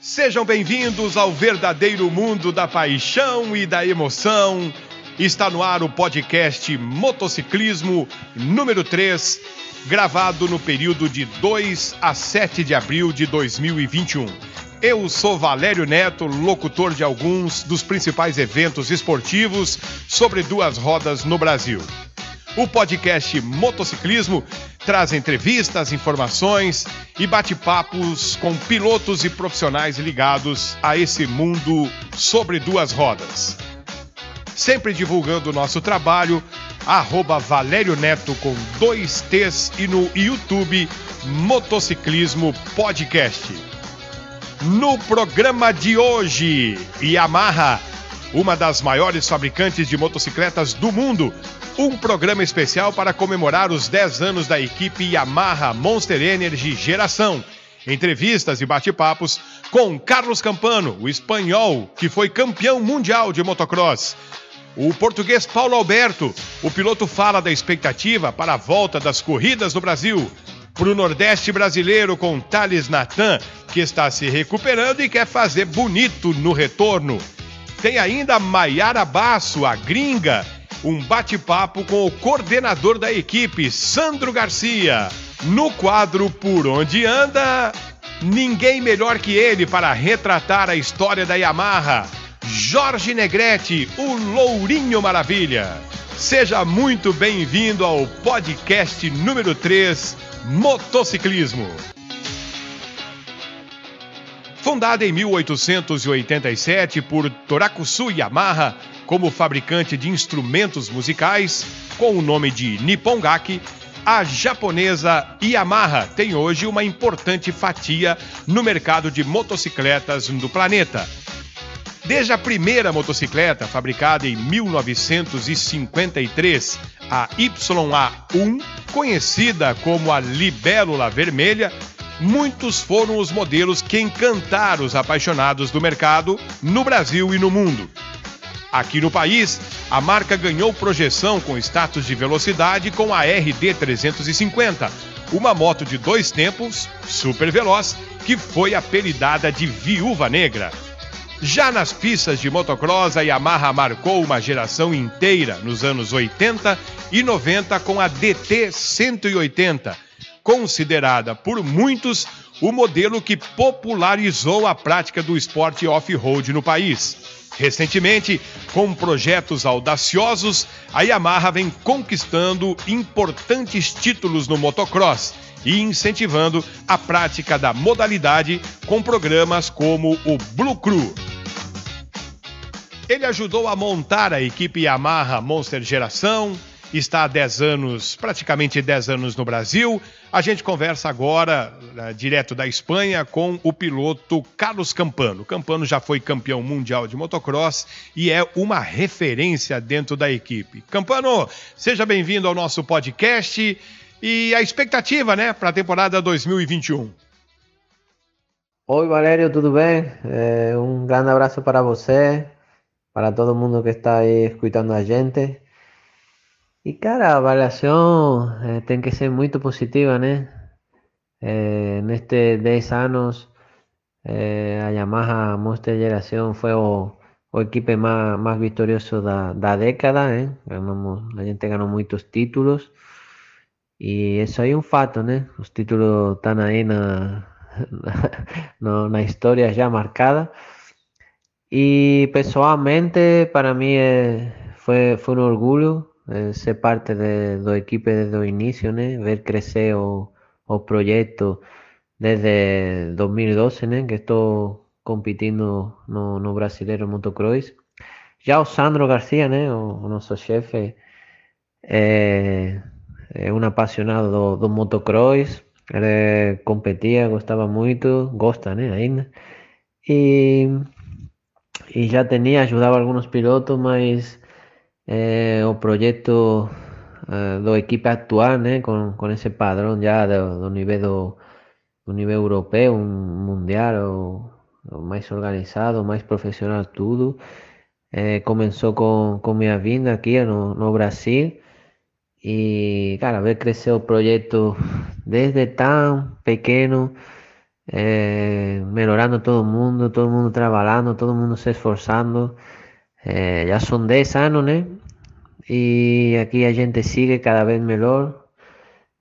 Sejam bem-vindos ao verdadeiro mundo da paixão e da emoção. Está no ar o podcast Motociclismo número 3, gravado no período de 2 a 7 de abril de 2021. Eu sou Valério Neto, locutor de alguns dos principais eventos esportivos sobre duas rodas no Brasil. O podcast Motociclismo traz entrevistas, informações e bate-papos com pilotos e profissionais ligados a esse mundo sobre duas rodas. Sempre divulgando o nosso trabalho, arroba Valério Neto com dois T's e no YouTube Motociclismo Podcast. No programa de hoje, Yamaha, uma das maiores fabricantes de motocicletas do mundo, um programa especial para comemorar os 10 anos da equipe Yamaha Monster Energy Geração. Entrevistas e bate-papos com Carlos Campano, o espanhol que foi campeão mundial de motocross. O português Paulo Alberto, o piloto fala da expectativa para a volta das corridas no Brasil. Para o Nordeste brasileiro com Thales Natan, que está se recuperando e quer fazer bonito no retorno. Tem ainda Maiara Basso, a gringa, um bate-papo com o coordenador da equipe, Sandro Garcia. No quadro Por Onde Anda, ninguém melhor que ele para retratar a história da Yamaha. Jorge Negrete, o Lourinho Maravilha. Seja muito bem-vindo ao podcast número 3, Motociclismo. Fundada em 1887 por Torakusu Yamaha, como fabricante de instrumentos musicais, com o nome de Nippongaki, a japonesa Yamaha tem hoje uma importante fatia no mercado de motocicletas do planeta. Desde a primeira motocicleta, fabricada em 1953, a YA1, conhecida como a Libélula Vermelha, muitos foram os modelos que encantaram os apaixonados do mercado no Brasil e no mundo. Aqui no país, a marca ganhou projeção com status de velocidade com a RD 350, uma moto de dois tempos, super veloz, que foi apelidada de Viúva Negra. Já nas pistas de motocross, a Yamaha marcou uma geração inteira nos anos 80 e 90 com a DT 180, considerada por muitos o modelo que popularizou a prática do esporte off-road no país. Recentemente, com projetos audaciosos, a Yamaha vem conquistando importantes títulos no motocross e incentivando a prática da modalidade com programas como o Blue Crew. Ele ajudou a montar a equipe Yamaha Monster Geração, está há 10 anos, praticamente 10 anos no Brasil. A gente conversa agora, uh, direto da Espanha, com o piloto Carlos Campano. Campano já foi campeão mundial de motocross e é uma referência dentro da equipe. Campano, seja bem-vindo ao nosso podcast e a expectativa, né, para a temporada 2021. Oi, Valério, tudo bem? É, um grande abraço para você, para todo mundo que está aí escutando a gente. E cara, a avaliação eh, tem que ser muito positiva, né? Eh, nestes 10 anos, eh, a Yamaha Monster Geração foi o, o equipe mais, mais vitorioso da, da década, né? Ganamos, a gente ganhou muitos títulos. E isso aí é um fato, né? Os títulos estão aí na, na, na história já marcada. E pessoalmente, para mim, é, foi, foi um orgulho eh, ser parte de, do equipe desde o inicio, né? ver crecer o, o proyecto desde 2012, né? que estou competindo no, no Brasileiro Motocross. Já o Sandro Garcia, né? o, o nosso chefe, é, é um apaixonado do, do motocross. Ele competia, gostava muito, gosta né? ainda. E, e já tinha, ajudava alguns pilotos, mas eh, o proyecto eh, do equipo actual, né, con, con ese padrón ya do, do nivel nivel europeo, un mundial o, o organizado, máis profesional tudo. Eh, con, con minha vinda aquí no, no Brasil e, cara, ver crescer o projeto desde tão pequeno eh, melhorando todo mundo, todo mundo trabalhando, todo mundo se esforçando. É, já são 10 anos, né? E aqui a gente sigue cada vez melhor,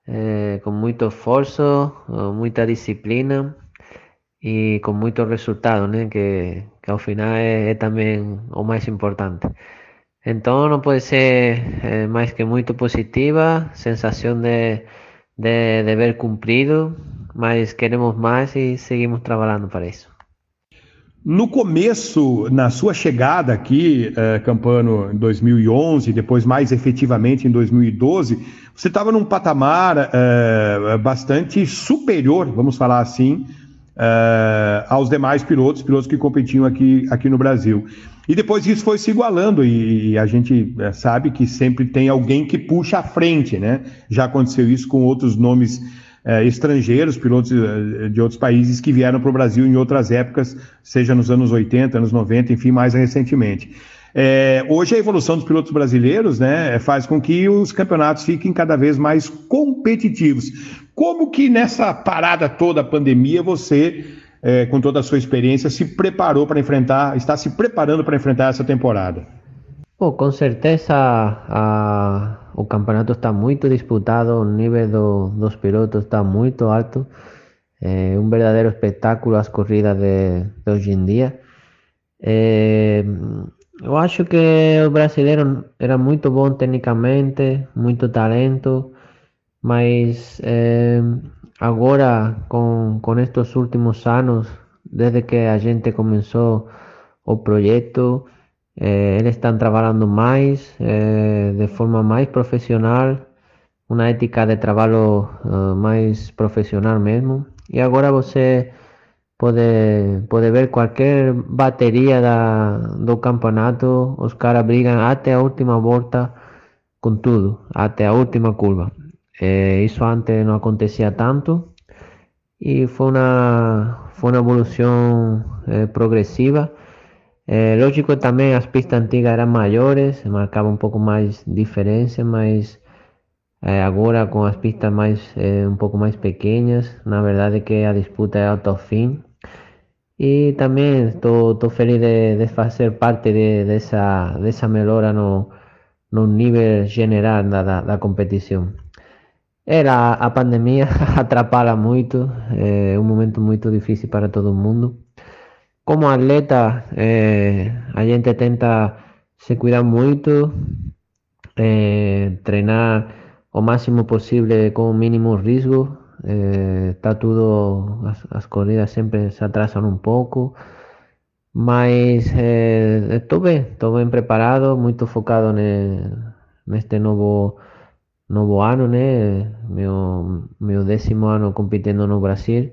é, com muito esforço, muita disciplina e com muito resultado, né? Que, que ao final é, é também o mais importante. Então não pode ser é, mais que muito positiva, sensação de, de dever cumprido, mas queremos mais e seguimos trabalhando para isso. No começo, na sua chegada aqui, eh, Campano, em 2011, depois mais efetivamente em 2012, você estava num patamar eh, bastante superior, vamos falar assim, eh, aos demais pilotos, pilotos que competiam aqui, aqui no Brasil. E depois isso foi se igualando e, e a gente sabe que sempre tem alguém que puxa à frente, né? Já aconteceu isso com outros nomes eh, estrangeiros, pilotos eh, de outros países que vieram para o Brasil em outras épocas, seja nos anos 80, anos 90, enfim, mais recentemente. É, hoje a evolução dos pilotos brasileiros né, faz com que os campeonatos fiquem cada vez mais competitivos. Como que nessa parada toda, a pandemia, você, é, com toda a sua experiência, se preparou para enfrentar, está se preparando para enfrentar essa temporada? Bom, com certeza a, o campeonato está muito disputado, o nível do, dos pilotos está muito alto. É um verdadeiro espetáculo as corridas de, de hoje em dia. É, eu acho que o brasileiro era muito bom tecnicamente, muito talento, mas eh, agora com, com estes últimos anos, desde que a gente começou o projeto, eh, eles estão trabalhando mais, eh, de forma mais profissional, uma ética de trabalho uh, mais profissional mesmo. E agora você pode, pode ver qualquer bateria da, do campeonato, os caras brigam até a última volta com tudo, até a última curva. É, isso antes não acontecia tanto e foi uma, foi uma evolução é, progressiva. É, lógico também as pistas antigas eram maiores, marcava um pouco mais diferença, mas é, agora com as pistas mais é, um pouco mais pequenas, na verdade que a disputa é até o fim e também estou feliz de, de, fazer parte de, dessa, dessa melhora no, no nível geral da, da, da competição. Era a pandemia atrapalha muito, é um momento muito difícil para todo mundo. Como atleta, é, a gente tenta se cuidar muito, é, treinar o máximo possível com o mínimo risco, eh, está tudo, as, as, corridas sempre se atrasam um pouco, mas eh, estou bem, estou bem preparado, muito focado ne, neste novo novo ano, né? Meu, meu décimo ano competindo no Brasil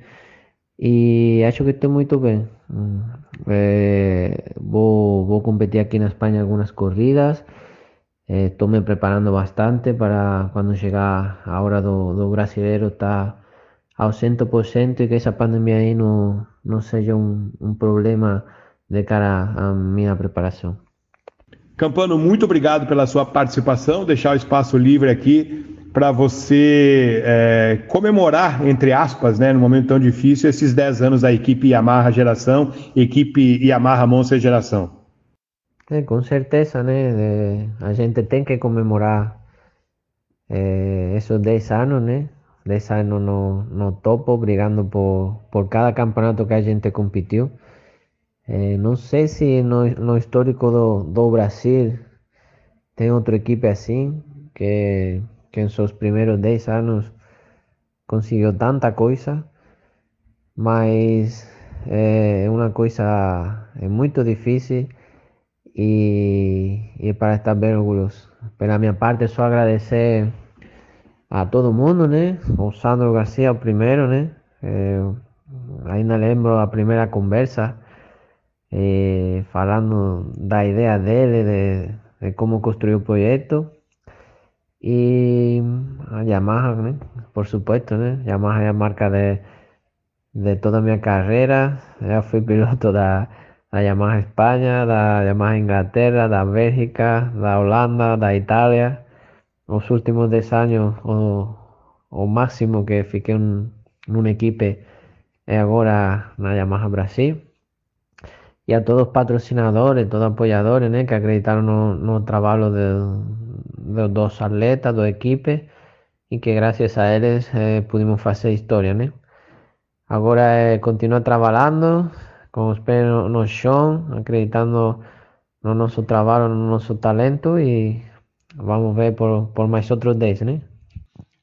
e acho que estou muito bem. Eh, vou, vou competir aqui na Espanha algumas corridas. Estou me preparando bastante para quando chegar a hora do, do brasileiro estar tá ao 100% e que essa pandemia aí não, não seja um, um problema de cara à minha preparação. Campano, muito obrigado pela sua participação, deixar o espaço livre aqui para você é, comemorar, entre aspas, né, no momento tão difícil, esses 10 anos da equipe Yamaha Geração, equipe Yamaha Monster Geração. É, com certeza, né? a gente tem que comemorar é, esses 10 anos, né? 10 anos no, no topo, brigando por, por cada campeonato que a gente competiu. É, não sei se no, no histórico do, do Brasil tem outra equipe assim, que, que em seus primeiros 10 anos conseguiu tanta coisa, mas é uma coisa é muito difícil e para estar bem orgulhoso. Pela minha parte, só agradecer a todo mundo, né? O Sandro Garcia, o primeiro, né? É, ainda lembro a primeira conversa, é, falando da ideia dele, de, de construir o projeto. E a Yamaha, né? Por supuesto, né? Yamaha é a marca de, de toda a minha carreira. Já fui piloto da da Yamaha Espanha, da Yamaha Inglaterra, da Bélgica, da Holanda, da Italia. Los últimos 10 años o, o máximo que fiquei en una equipe e agora na Yamaha Brasil. E a todos os patrocinadores, todos os apoiadores né, que acreditaram no, no trabalho de, dos atletas, do equipe, e que graças a eles eh, fazer história. Né? Agora é continuar trabalhando, com os pés no, no chão, acreditando no nosso trabalho, no nosso talento e vamos ver por, por mais outros 10, né?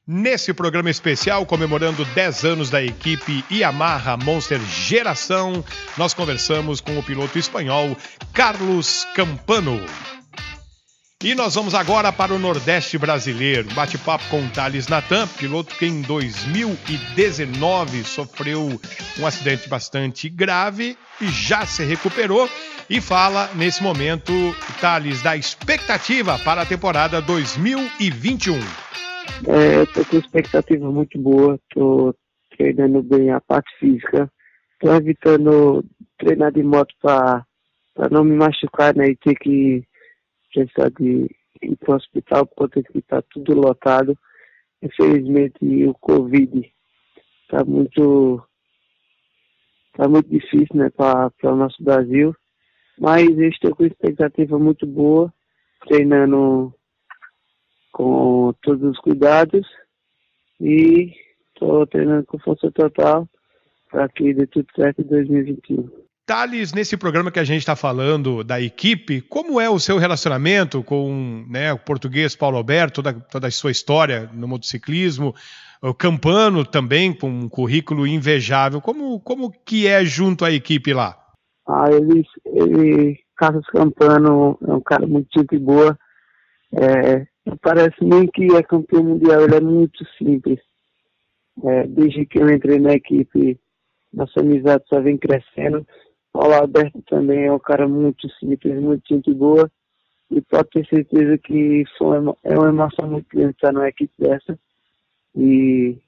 Nesse programa especial comemorando 10 anos da equipe Yamaha Monster Geração, nós conversamos com o piloto espanhol Carlos Campano. E nós vamos agora para o Nordeste brasileiro. Bate-papo com Thales Natan, piloto que em 2019 sofreu um acidente bastante grave e já se recuperou. E fala nesse momento, Thales, da expectativa para a temporada 2021. É, estou com expectativa muito boa, estou treinando bem a parte física, estou evitando treinar de moto para não me machucar né, e ter que precisar de ir para o hospital por conta que está tudo lotado. Infelizmente o Covid está muito tá muito difícil né, para o nosso Brasil. Mas eu estou com expectativa muito boa, treinando com todos os cuidados e estou treinando com força total para que dê tudo certo em 2021. Thales, nesse programa que a gente está falando da equipe, como é o seu relacionamento com né, o português Paulo Alberto, toda, toda a sua história no motociclismo, o Campano também, com um currículo invejável, como, como que é junto à equipe lá? Ah, ele, ele Carlos Campano é um cara muito gente boa, é, parece nem que é campeão mundial, ele é muito simples. É, desde que eu entrei na equipe, nossa amizade só vem crescendo. Paulo Alberto também é um cara muito simples, muito gente boa. E pode ter certeza que uma, é uma emoção muito grande estar numa equipe dessa e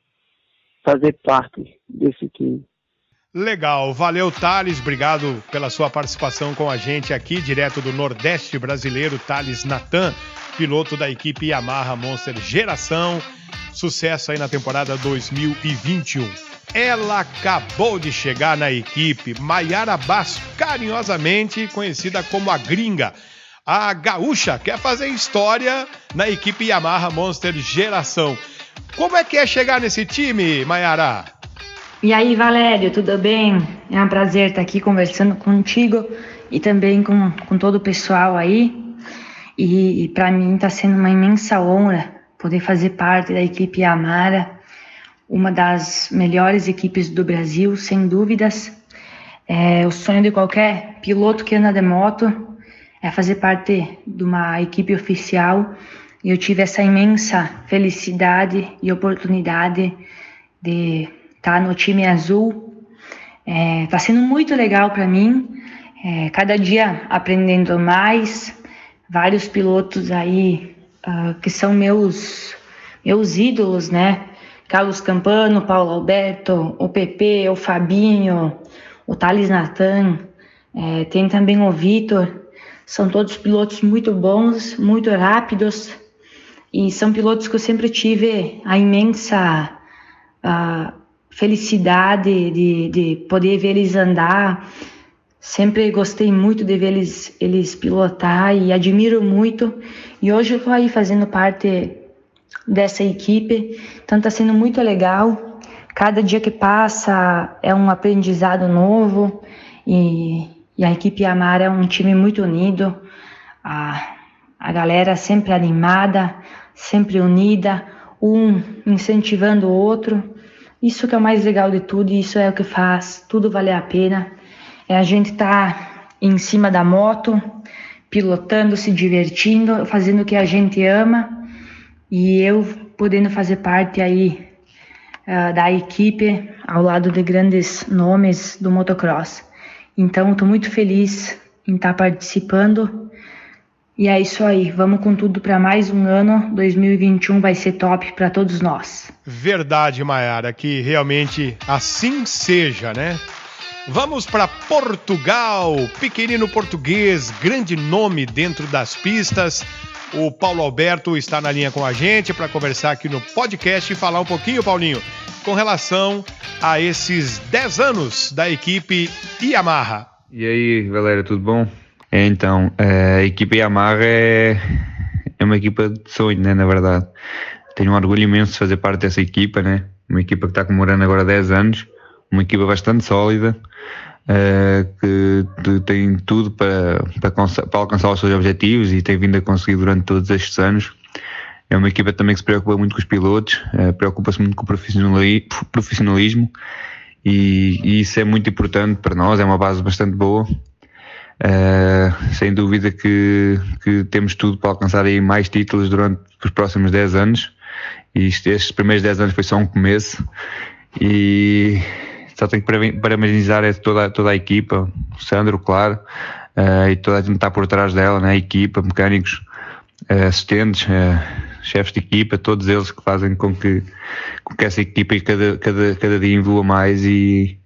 fazer parte desse time. Legal, valeu Thales, obrigado pela sua participação com a gente aqui, direto do Nordeste brasileiro, Thales Natan, piloto da equipe Yamaha Monster Geração. Sucesso aí na temporada 2021. Ela acabou de chegar na equipe, Maiara Basso, carinhosamente conhecida como a Gringa. A gaúcha quer fazer história na equipe Yamaha Monster Geração. Como é que é chegar nesse time, Maiara? E aí, Valério, tudo bem? É um prazer estar aqui conversando contigo e também com, com todo o pessoal aí. E, e para mim está sendo uma imensa honra poder fazer parte da equipe Amara, uma das melhores equipes do Brasil, sem dúvidas. É, o sonho de qualquer piloto que anda de moto é fazer parte de uma equipe oficial e eu tive essa imensa felicidade e oportunidade de tá no time azul. É, tá sendo muito legal para mim, é, cada dia aprendendo mais, vários pilotos aí uh, que são meus meus ídolos, né? Carlos Campano, Paulo Alberto, o PP, o Fabinho, o Thales Natan, é, tem também o Vitor. São todos pilotos muito bons, muito rápidos e são pilotos que eu sempre tive a imensa uh, felicidade de, de poder ver eles andar. Sempre gostei muito de ver eles, eles pilotar e admiro muito. E hoje eu estou aí fazendo parte dessa equipe, então está sendo muito legal. Cada dia que passa é um aprendizado novo e, e a equipe Amara é um time muito unido. A, a galera sempre animada, sempre unida, um incentivando o outro. Isso que é o mais legal de tudo, e isso é o que faz tudo valer a pena. É a gente tá em cima da moto, pilotando, se divertindo, fazendo o que a gente ama, e eu podendo fazer parte aí uh, da equipe ao lado de grandes nomes do motocross. Então, estou muito feliz em estar tá participando e é isso aí, vamos com tudo para mais um ano. 2021 vai ser top para todos nós. Verdade, Mayara, que realmente assim seja, né? Vamos para Portugal, pequenino português, grande nome dentro das pistas. O Paulo Alberto está na linha com a gente para conversar aqui no podcast e falar um pouquinho, Paulinho, com relação a esses 10 anos da equipe Yamaha. E aí, galera, tudo bom? É, então, é, a equipe Yamaha é, é uma equipa de sonho, né, na verdade. Tenho um orgulho imenso de fazer parte dessa equipa, né? Uma equipa que está comemorando agora 10 anos, uma equipa bastante sólida, que tem tudo para, para, para, alcançar os seus objetivos e tem vindo a conseguir durante todos estes anos. É uma equipa também que se preocupa muito com os pilotos, uh, preocupa-se muito com o profissionalismo e, e, isso é muito importante para nós, é uma base bastante boa. Uh, sem dúvida que, que temos tudo para alcançar aí mais títulos durante os próximos 10 anos. E estes primeiros 10 anos foi só um começo. E só tenho que parabenizar toda, toda a equipa, o Sandro, claro, uh, e toda a gente está por trás dela, né? a equipa, mecânicos, uh, assistentes, uh, chefes de equipa, todos eles que fazem com que, com que essa equipa cada, cada, cada dia evolua mais e,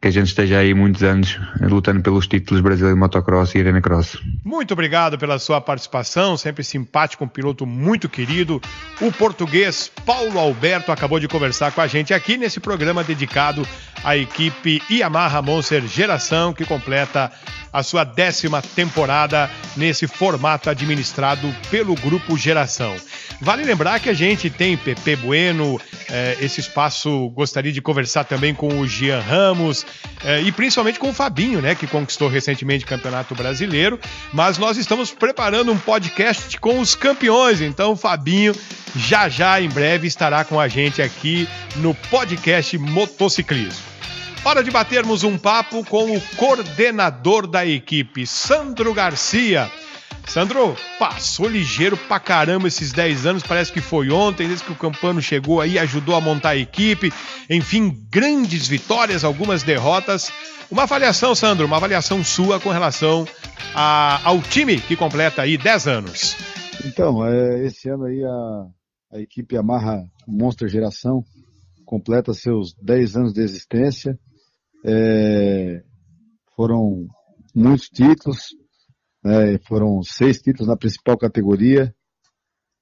que a gente esteja aí muitos anos lutando pelos títulos brasileiros de motocross e arena cross. Muito obrigado pela sua participação, sempre simpático, um piloto muito querido. O português Paulo Alberto acabou de conversar com a gente aqui nesse programa dedicado à equipe Yamaha Monster Geração, que completa a sua décima temporada nesse formato administrado pelo Grupo Geração. Vale lembrar que a gente tem Pepe Bueno, eh, esse espaço gostaria de conversar também com o Gian Ramos eh, e principalmente com o Fabinho, né, que conquistou recentemente o Campeonato Brasileiro. Mas nós estamos preparando um podcast com os campeões, então o Fabinho já já em breve estará com a gente aqui no podcast Motociclismo. Hora de batermos um papo com o coordenador da equipe, Sandro Garcia. Sandro, passou ligeiro pra caramba esses 10 anos, parece que foi ontem, desde que o Campano chegou aí, ajudou a montar a equipe. Enfim, grandes vitórias, algumas derrotas. Uma avaliação, Sandro, uma avaliação sua com relação a, ao time que completa aí 10 anos. Então, é, esse ano aí a, a equipe Amarra Monster Geração completa seus 10 anos de existência. É, foram muitos títulos, né, foram seis títulos na principal categoria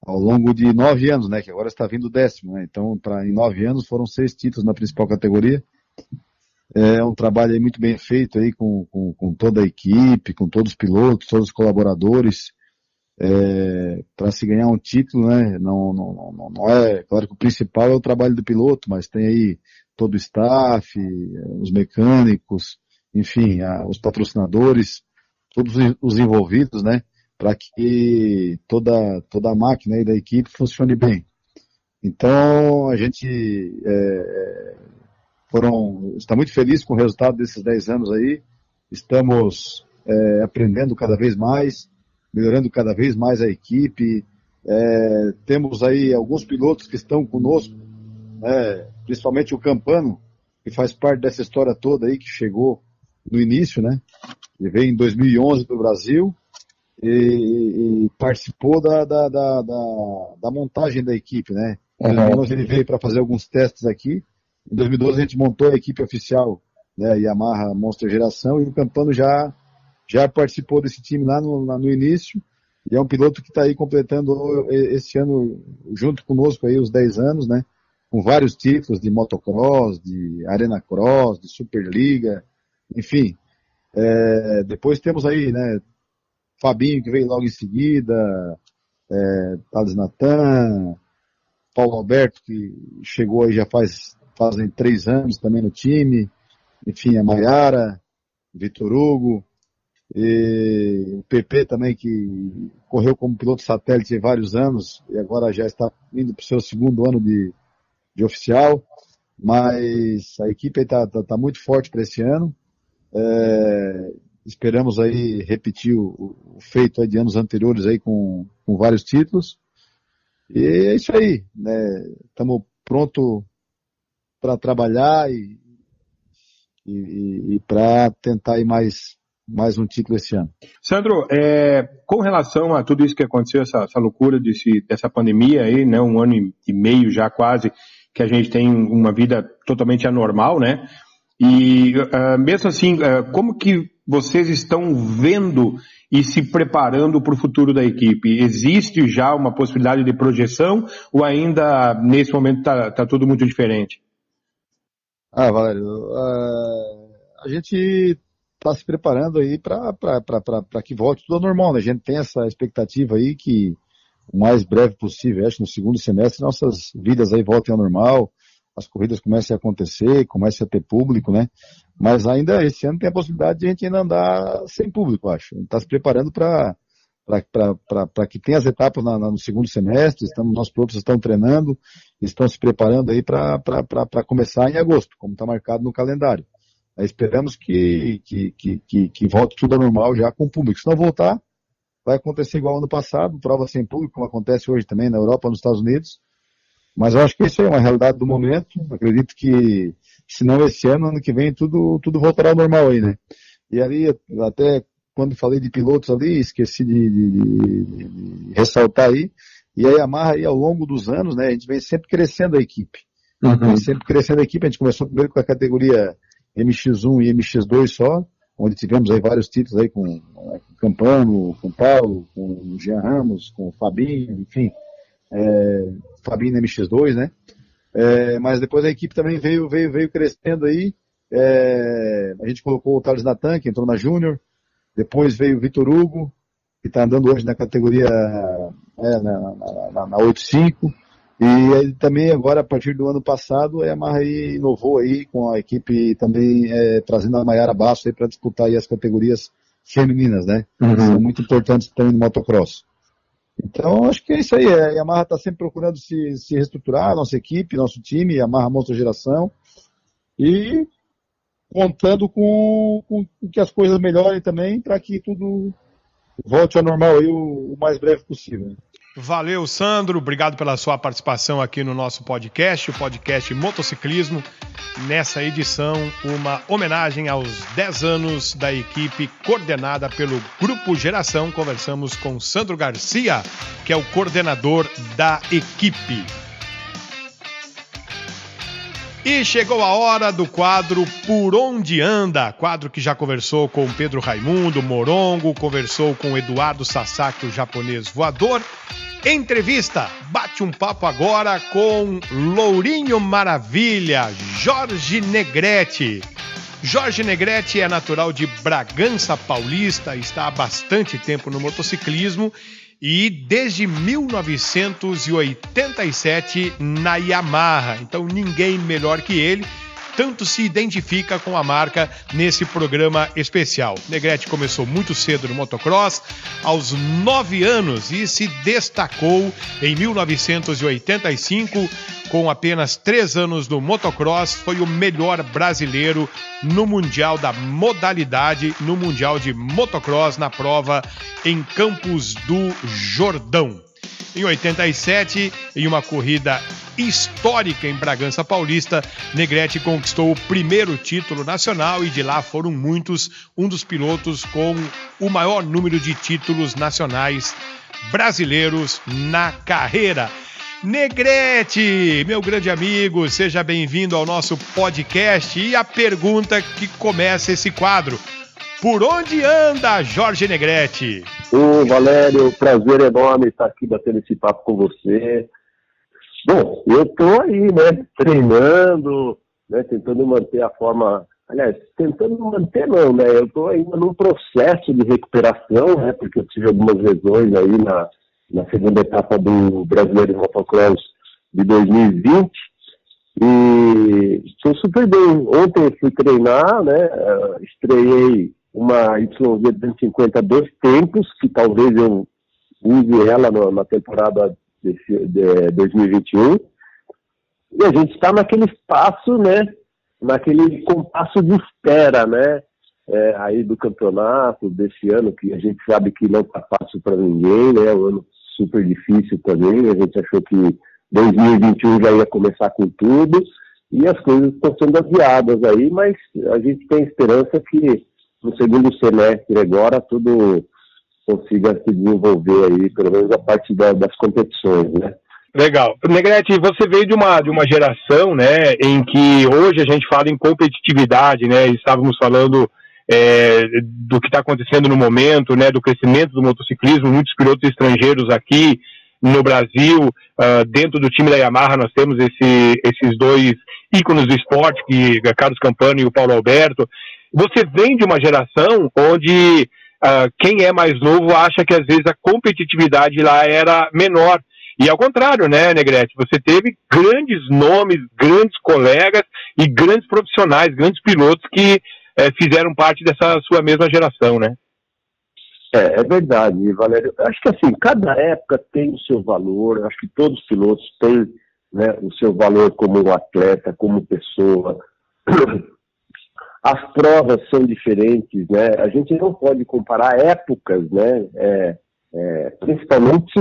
ao longo de nove anos, né, que agora está vindo o décimo. Né, então, pra, em nove anos foram seis títulos na principal categoria. É um trabalho muito bem feito aí com, com, com, toda a equipe, com todos os pilotos, todos os colaboradores. É, para se ganhar um título, né? Não, não, não, não é, claro que o principal é o trabalho do piloto, mas tem aí todo o staff, os mecânicos, enfim, os patrocinadores, todos os envolvidos, né, para que toda, toda a máquina da equipe funcione bem. Então, a gente é, é, foram, está muito feliz com o resultado desses 10 anos aí, estamos é, aprendendo cada vez mais, melhorando cada vez mais a equipe, é, temos aí alguns pilotos que estão conosco, né, principalmente o Campano, que faz parte dessa história toda aí, que chegou no início, né? Ele veio em 2011 do Brasil e, e participou da, da, da, da, montagem da equipe, né? Em 2011 ele veio para fazer alguns testes aqui. Em 2012 a gente montou a equipe oficial, né? Yamaha Monster Geração e o Campano já, já participou desse time lá no, lá no início. E é um piloto que está aí completando esse ano junto conosco aí os 10 anos, né? com vários títulos de motocross, de arena cross, de superliga, enfim. É, depois temos aí, né, Fabinho que veio logo em seguida, é, Thales Natan, Paulo Alberto que chegou aí já faz fazem três anos também no time, enfim, a Maiara, Vitor Hugo, o PP também que correu como piloto satélite há vários anos e agora já está indo para o seu segundo ano de, de oficial, mas a equipe está tá, tá muito forte para esse ano. É, esperamos aí repetir o, o feito de anos anteriores aí com, com vários títulos. E é isso aí, né? Estamos pronto para trabalhar e, e, e para tentar ir mais mais um título esse ano. Sandro, é, com relação a tudo isso que aconteceu, essa, essa loucura desse, dessa pandemia aí, né, um ano e meio já quase, que a gente tem uma vida totalmente anormal, né? E uh, mesmo assim, uh, como que vocês estão vendo e se preparando para o futuro da equipe? Existe já uma possibilidade de projeção ou ainda nesse momento está tá tudo muito diferente? Ah, Valério, uh, a gente está se preparando aí para que volte tudo ao normal, né? A gente tem essa expectativa aí que o mais breve possível, acho que no segundo semestre nossas vidas aí voltem ao normal, as corridas comecem a acontecer, comecem a ter público, né? Mas ainda esse ano tem a possibilidade de a gente ainda andar sem público, acho. A gente está se preparando para para que tenha as etapas na, na, no segundo semestre, estamos, nossos professores estão treinando, estão se preparando aí para começar em agosto, como está marcado no calendário. Aí esperamos que, que, que, que, que volte tudo ao normal já com o público. Se não voltar, vai acontecer igual ano passado, prova sem público, como acontece hoje também na Europa, nos Estados Unidos. Mas eu acho que isso é uma realidade do momento. Acredito que, se não esse ano, ano que vem, tudo, tudo voltará ao normal aí, né? E ali, até quando falei de pilotos ali, esqueci de, de, de, de ressaltar aí. E a Yamaha aí, ao longo dos anos, né, a gente vem sempre crescendo a equipe. Uhum. Vem sempre crescendo a equipe. A gente começou primeiro com a categoria MX1 e MX2 só, onde tivemos aí vários títulos aí com, com Campano, com Paulo, com o Jean Ramos, com o Fabinho, enfim, é, Fabinho na MX2, né? É, mas depois a equipe também veio, veio, veio crescendo aí. É, a gente colocou o Thales Natan, que entrou na Júnior. Depois veio o Vitor Hugo, que está andando hoje na categoria é, na, na, na, na 8.5. E aí, também agora, a partir do ano passado, a Yamaha aí inovou aí com a equipe também é, trazendo a Maiara Basso para disputar aí as categorias femininas, né? Uhum. São muito importantes também no motocross. Então, acho que é isso aí. A Yamaha está sempre procurando se, se reestruturar, nossa equipe, nosso time, Yamaha Monstro Geração. E contando com, com, que as coisas melhorem também para que tudo volte ao normal aí o, o mais breve possível. Valeu, Sandro. Obrigado pela sua participação aqui no nosso podcast, o podcast Motociclismo. Nessa edição, uma homenagem aos 10 anos da equipe coordenada pelo Grupo Geração. Conversamos com Sandro Garcia, que é o coordenador da equipe. E chegou a hora do quadro Por Onde Anda, quadro que já conversou com Pedro Raimundo Morongo, conversou com Eduardo Sasaki, o japonês voador. Entrevista, bate um papo agora com Lourinho Maravilha, Jorge Negrete. Jorge Negrete é natural de Bragança Paulista, está há bastante tempo no motociclismo e desde 1987 na Yamaha. Então ninguém melhor que ele tanto se identifica com a marca nesse programa especial. Negrete começou muito cedo no motocross, aos nove anos, e se destacou em 1985 com apenas três anos no motocross, foi o melhor brasileiro no Mundial da modalidade, no Mundial de Motocross, na prova em Campos do Jordão. Em 87, em uma corrida histórica em Bragança Paulista, Negrete conquistou o primeiro título nacional e de lá foram muitos, um dos pilotos com o maior número de títulos nacionais brasileiros na carreira. Negrete, meu grande amigo, seja bem-vindo ao nosso podcast e a pergunta que começa esse quadro. Por onde anda Jorge Negrete? Ô Valério, prazer enorme estar aqui batendo esse papo com você. Bom, eu estou aí, né, treinando, né, tentando manter a forma. Aliás, tentando manter não, né? Eu estou ainda num processo de recuperação, né? Porque eu tive algumas lesões aí na, na segunda etapa do Brasileiro de Motocross de 2020. E estou super bem. Ontem fui treinar, né? Estreiei uma YZ 250 dois tempos, que talvez eu use ela na temporada de, de 2021. E a gente está naquele espaço, né? Naquele compasso de espera, né? É, aí do campeonato desse ano, que a gente sabe que não está fácil para ninguém, né? Um ano super difícil também. A gente achou que 2021 já ia começar com tudo e as coisas estão sendo aviadas aí, mas a gente tem esperança que no segundo semestre agora tudo consiga se desenvolver aí, pelo menos a parte da, das competições, né? Legal. Negrete, você veio de uma, de uma geração, né, em que hoje a gente fala em competitividade, né, estávamos falando é, do que está acontecendo no momento, né, do crescimento do motociclismo, muitos pilotos estrangeiros aqui no Brasil, uh, dentro do time da Yamaha nós temos esse, esses dois ícones do esporte, que é Carlos Campano e o Paulo Alberto. Você vem de uma geração onde uh, quem é mais novo acha que às vezes a competitividade lá era menor. E ao contrário, né, Negrete? Você teve grandes nomes, grandes colegas e grandes profissionais, grandes pilotos que é, fizeram parte dessa sua mesma geração, né? É, é verdade, Valério. Acho que assim, cada época tem o seu valor, acho que todos os pilotos têm né, o seu valor como atleta, como pessoa. As provas são diferentes, né? A gente não pode comparar épocas, né? É, é, principalmente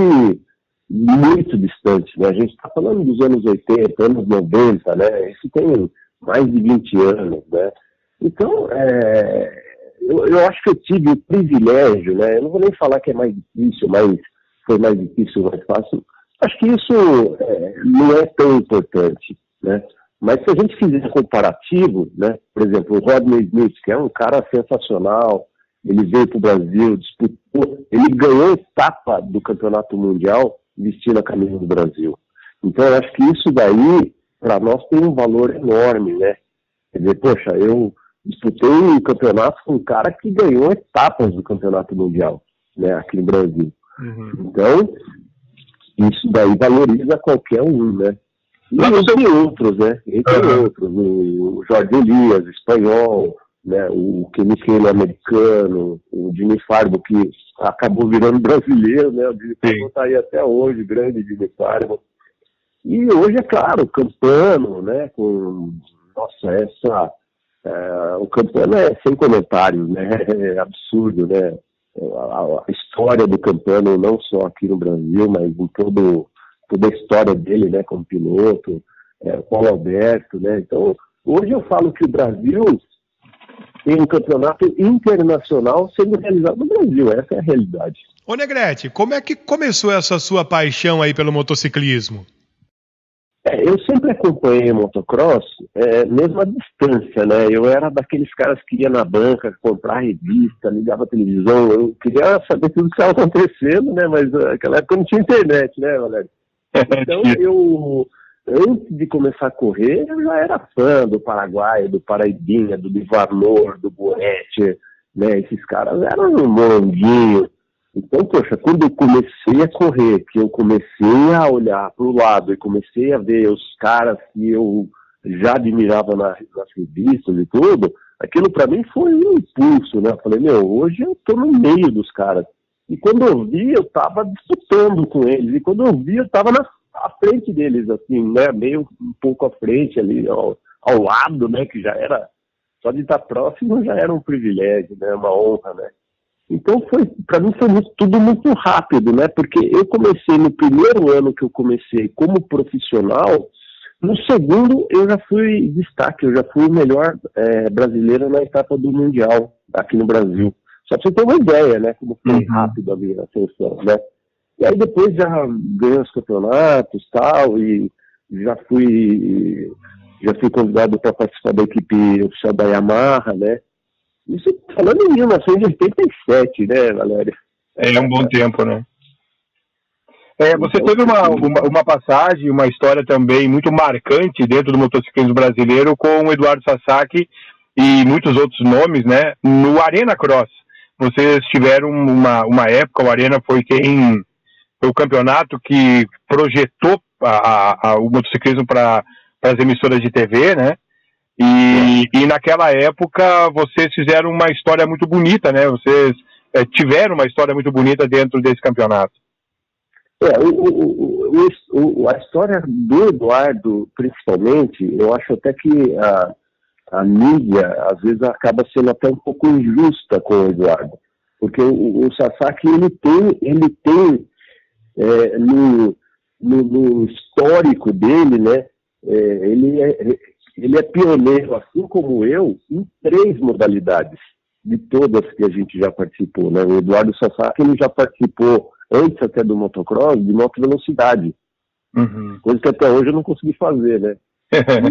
muito distantes, né? A gente está falando dos anos 80, anos 90, né? Isso tem mais de 20 anos, né? Então, é, eu, eu, acho que eu tive o privilégio, né? Eu não vou nem falar que é mais difícil, mas foi mais difícil, mais fácil. Acho que isso é, não é tão importante, né? Mas se a gente fizer comparativo, né? Por exemplo, o Rodney Smith, que é um cara sensacional, ele veio para o Brasil, disputou, ele ganhou etapa do Campeonato Mundial vestindo a camisa do Brasil. Então, eu acho que isso daí, para nós, tem um valor enorme, né? Quer dizer, poxa, eu disputei um campeonato com um cara que ganhou etapas do campeonato mundial, né, aqui no Brasil. Uhum. Então, isso daí valoriza qualquer um, né? E Mas entre seu... outros, né? Entre uhum. outros, o Jorge Elias, espanhol, né? o Kenny Kane americano, o Jimmy Farbo, que acabou virando brasileiro, né? O Jimmy Farbo está aí até hoje, grande Jimmy Farbo. E hoje, é claro, Campano, né? Com, nossa, essa é, o Campano é sem comentários, né? É absurdo, né? A, a, história do Campano, não só aqui no Brasil, mas em todo, toda a história dele, né? Como piloto, é, Paulo Alberto, né? Então, hoje eu falo que o Brasil tem um campeonato internacional sendo realizado no Brasil. Essa é a realidade. Ô Negrete, como é que começou essa sua paixão aí pelo motociclismo? É, eu sempre acompanhei motocross, é, mesmo à distância, né? Eu era daqueles caras que ia na banca comprar revista, ligava a televisão, eu queria saber tudo que estava acontecendo, né? Mas naquela época não tinha internet, né, Valério? Então eu, antes de começar a correr, eu já era fã do Paraguai, do Paraibinha, do Bivarlor, do Boete, né? Esses caras eram um moranguinho, então, poxa, quando eu comecei a correr, que eu comecei a olhar para o lado e comecei a ver os caras que eu já admirava nas, nas revistas e tudo, aquilo para mim foi um impulso, né? Eu falei, meu, hoje eu estou no meio dos caras. E quando eu vi, eu estava disputando com eles. E quando eu vi, eu estava na à frente deles, assim, né? Meio um pouco à frente ali, ao, ao lado, né? Que já era, só de estar próximo já era um privilégio, né? Uma honra, né? Então foi, para mim foi muito, tudo muito rápido, né? Porque eu comecei no primeiro ano que eu comecei como profissional, no segundo eu já fui destaque, eu já fui o melhor é, brasileiro na etapa do mundial aqui no Brasil. Só para você ter uma ideia, né? Como foi uhum. rápido a minha ascensão, né? E aí depois já ganhei os campeonatos tal e já fui já fui convidado para participar da equipe oficial da Yamaha, né? Isso falando em 1987, né, Valéria? É um bom tempo, né? É, você teve uma, uma, uma, passagem, uma história também muito marcante dentro do motociclismo brasileiro com o Eduardo Sasaki e muitos outros nomes, né? No Arena Cross. Vocês tiveram uma, uma época, o Arena foi quem foi o campeonato que projetou a, a, o motociclismo para as emissoras de TV, né? E, e naquela época vocês fizeram uma história muito bonita, né? Vocês é, tiveram uma história muito bonita dentro desse campeonato. É, o, o, o, a história do Eduardo, principalmente, eu acho até que a, a mídia, às vezes, acaba sendo até um pouco injusta com o Eduardo. Porque o, o Sasaki, ele tem, ele tem é, no, no, no, histórico dele, né, é, ele é, ele é pioneiro, assim como eu, em três modalidades, de todas que a gente já participou. Né? O Eduardo Sasaki ele já participou, antes até do motocross, de moto velocidade. Uhum. Coisa que até hoje eu não consegui fazer, né?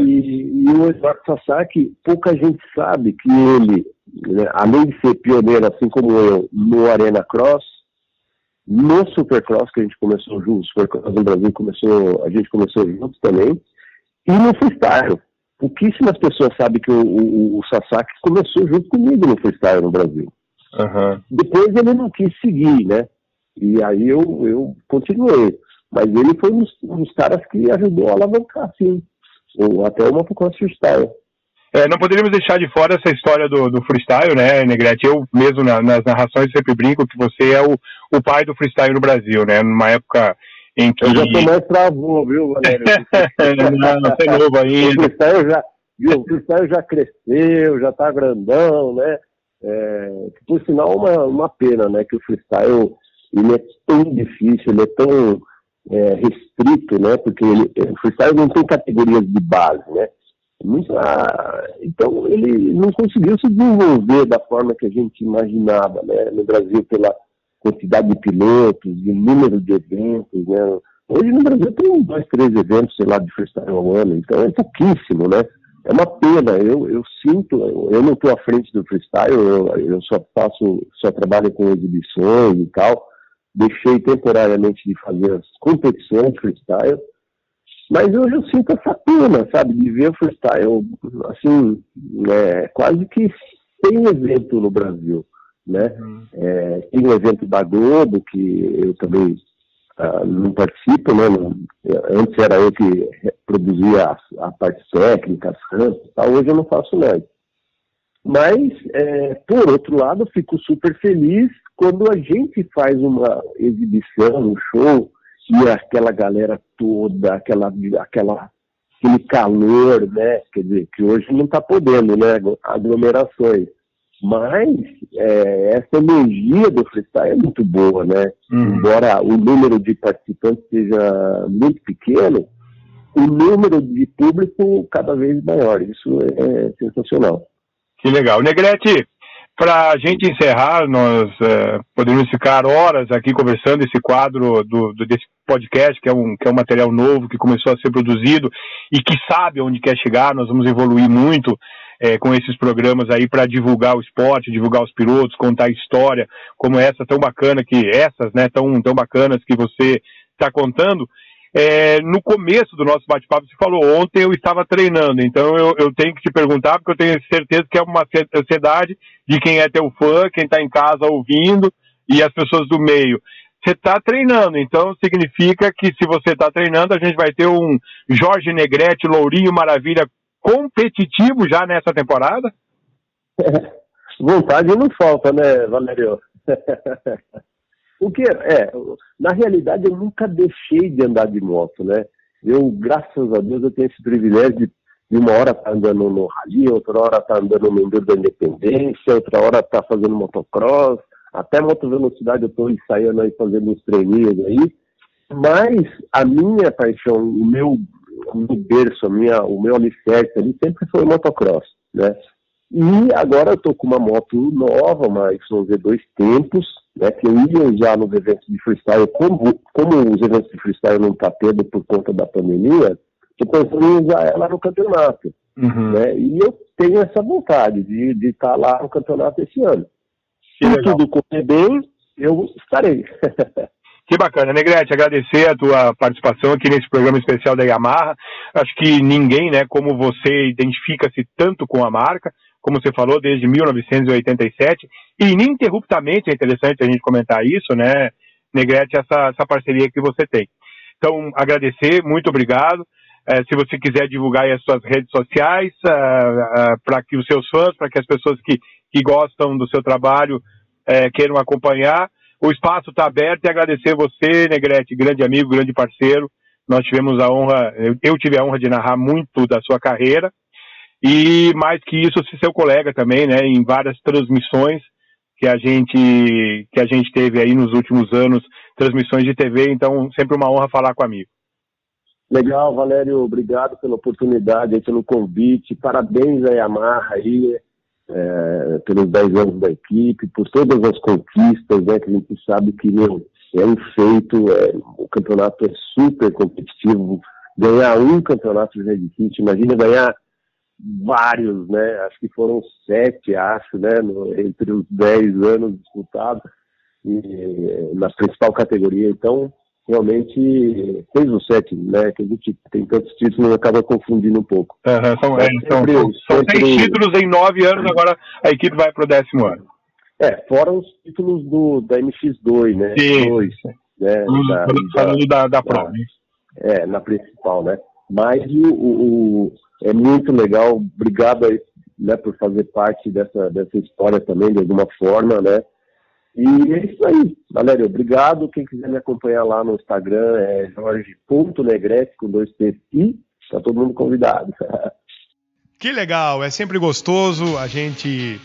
E, e, o Eduardo Sasaki, pouca gente sabe que ele, né, além de ser pioneiro, assim como eu, no Arena Cross, no Supercross, que a gente começou juntos, Supercross no Brasil começou, a gente começou juntos também, e no freestyle. Pouquíssimas pessoas sabem que o, o, o Sasaki começou junto comigo no freestyle no Brasil. Uhum. Depois ele não quis seguir, né? E aí eu, eu continuei. Mas ele foi um dos, um dos caras que ajudou a alavancar, sim. Ou até uma pro freestyle. É, não poderíamos deixar de fora essa história do, do freestyle, né, Negrete? Eu mesmo na, nas narrações sempre brinco que você é o, o pai do freestyle no Brasil, né? Numa época em que... Eu já tô mais avô, viu, Valério? não, você é novo ainda. O freestyle já, viu, o freestyle já cresceu, já tá grandão, né? É, por sinal, uma, uma pena, né? Que o freestyle ele é tão difícil, ele é tão é, restrito, né? Porque ele, o freestyle não tem categorias de base, né? Ah, então ele não conseguiu se desenvolver da forma que a gente imaginava, né? No Brasil pela quantidade de pilotos, de número de eventos, né? Hoje no Brasil tem dois, três eventos, sei lá, de freestyle ao ano, então é pouquíssimo, né? É uma pena, eu, eu sinto, eu não estou à frente do freestyle, eu, eu só faço, só trabalho com exibições e tal, deixei temporariamente de fazer as competições freestyle, mas hoje eu sinto essa pena, sabe, de ver o freestyle, assim, é, quase que sem evento no Brasil, né? Uhum. É, tem um evento da Globo, que eu também uh, não participo, né? Não, antes era eu que produzia a, a parte técnica, as cantas, tal, hoje eu não faço mais. Mas, é, por outro lado, eu fico super feliz quando a gente faz uma exibição, um show, e aquela galera toda, aquela, aquela, aquele calor, né? Quer dizer, que hoje não está podendo, né? Aglomerações. Mas é, essa energia do freestyle é muito boa, né? Uhum. Embora o número de participantes seja muito pequeno, o número de público cada vez maior. Isso é sensacional. Que legal. Negrete, para a gente encerrar, nós é, podemos ficar horas aqui conversando esse quadro do, do, desse podcast, que é, um, que é um material novo, que começou a ser produzido e que sabe onde quer chegar. Nós vamos evoluir muito é, com esses programas aí para divulgar o esporte, divulgar os pilotos, contar história, como essa tão bacana que essas, né, tão, tão bacanas que você está contando. É, no começo do nosso bate-papo, você falou ontem eu estava treinando, então eu, eu, tenho que te perguntar, porque eu tenho certeza que é uma ansiedade de quem é teu fã, quem está em casa ouvindo e as pessoas do meio. Você está treinando, então significa que se você está treinando, a gente vai ter um Jorge Negrete, Lourinho Maravilha competitivo já nessa temporada? Vontade não falta, né, Valério? O que é, na realidade eu nunca deixei de andar de moto, né? Eu, graças a Deus, eu tenho esse privilégio de, uma hora tá andando no rally, outra hora tá andando no Enduro da Independência, outra hora tá fazendo motocross, até moto velocidade eu estou ensaiando aí, fazendo uns treininhos aí. Mas a minha paixão, o meu, o meu berço, a minha, o meu alicerce ali sempre foi motocross, né? E agora eu estou com uma moto nova, uma YZ2 Tempos, né, que eu ia usar nos eventos de freestyle, como, como os eventos de freestyle não estão tá tendo por conta da pandemia, estou pensando em usar ela no campeonato. Uhum. Né, e eu tenho essa vontade de estar tá lá no campeonato esse ano. Se tudo correr bem, eu estarei. Que bacana, Negrete, agradecer a tua participação aqui nesse programa especial da Yamaha. Acho que ninguém, né, como você, identifica-se tanto com a marca como você falou, desde 1987, e ininterruptamente, é interessante a gente comentar isso, né, Negrete, essa, essa parceria que você tem. Então, agradecer, muito obrigado. É, se você quiser divulgar as suas redes sociais, uh, uh, para que os seus fãs, para que as pessoas que, que gostam do seu trabalho uh, queiram acompanhar, o espaço está aberto e agradecer você, Negrete, grande amigo, grande parceiro. Nós tivemos a honra, eu tive a honra de narrar muito da sua carreira e mais que isso, seu colega também, né, em várias transmissões que a gente que a gente teve aí nos últimos anos, transmissões de TV, então sempre uma honra falar com o amigo. Legal, Valério, obrigado pela oportunidade, pelo convite, parabéns a Yamaha aí, é, pelos 10 anos da equipe, por todas as conquistas, né, que a gente sabe que, meu, é um feito, é, o campeonato é super competitivo, ganhar um campeonato já é difícil, imagina ganhar vários, né? Acho que foram sete, acho, né? No, entre os dez anos disputados e, na principal categoria. Então, realmente fez o sete, né? Que a gente tem tantos títulos acaba confundindo um pouco. Uhum, são, é, sempre, são, são sempre... seis títulos em nove anos, agora a equipe vai para o décimo ano. É, fora os títulos do, da MX2, né? Sim. Dois, né? Da, falando da, da, da prova. É, na principal, né? Mas o, o, é muito legal, obrigado aí, né, por fazer parte dessa, dessa história também, de alguma forma, né? E é isso aí, Valério, obrigado. Quem quiser me acompanhar lá no Instagram é jorge.negrete com dois T's e está todo mundo convidado. Que legal, é sempre gostoso a gente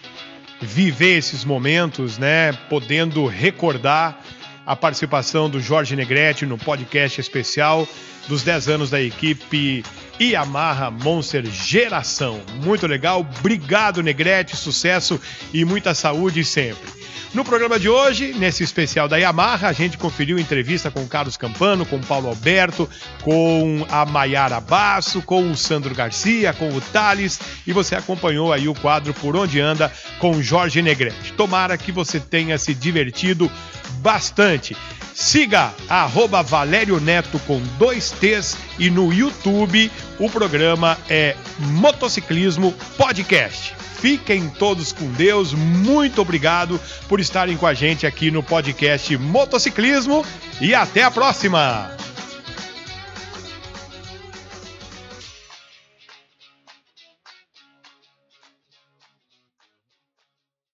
viver esses momentos, né? Podendo recordar a participação do Jorge Negrete no podcast especial dos 10 anos da equipe Yamaha Monster Geração. Muito legal, obrigado Negrete, sucesso e muita saúde sempre. No programa de hoje, nesse especial da Yamaha, a gente conferiu entrevista com Carlos Campano, com Paulo Alberto, com a Maiara Basso, com o Sandro Garcia, com o Thales e você acompanhou aí o quadro Por Onde Anda com Jorge Negrete. Tomara que você tenha se divertido bastante. Siga arroba Valério Neto com dois T's e no YouTube o programa é Motociclismo Podcast. Fiquem todos com Deus. Muito obrigado por estarem com a gente aqui no podcast Motociclismo e até a próxima!